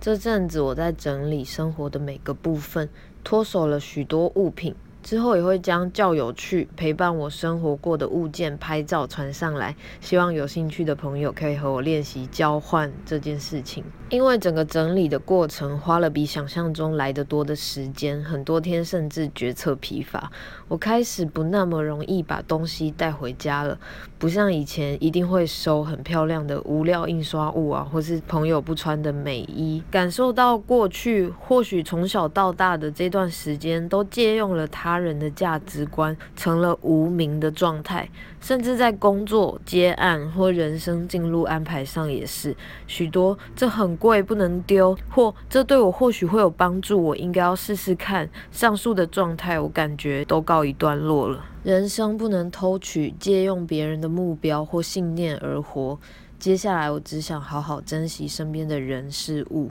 这阵子我在整理生活的每个部分，脱手了许多物品。之后也会将较有趣、陪伴我生活过的物件拍照传上来，希望有兴趣的朋友可以和我练习交换这件事情。因为整个整理的过程花了比想象中来得多的时间，很多天甚至决策疲乏。我开始不那么容易把东西带回家了，不像以前一定会收很漂亮的无料印刷物啊，或是朋友不穿的美衣。感受到过去或许从小到大的这段时间都借用了它。他人的价值观成了无名的状态，甚至在工作接案或人生进入安排上也是许多。这很贵，不能丢，或这对我或许会有帮助，我应该要试试看。上述的状态，我感觉都告一段落了。人生不能偷取、借用别人的目标或信念而活。接下来，我只想好好珍惜身边的人事物。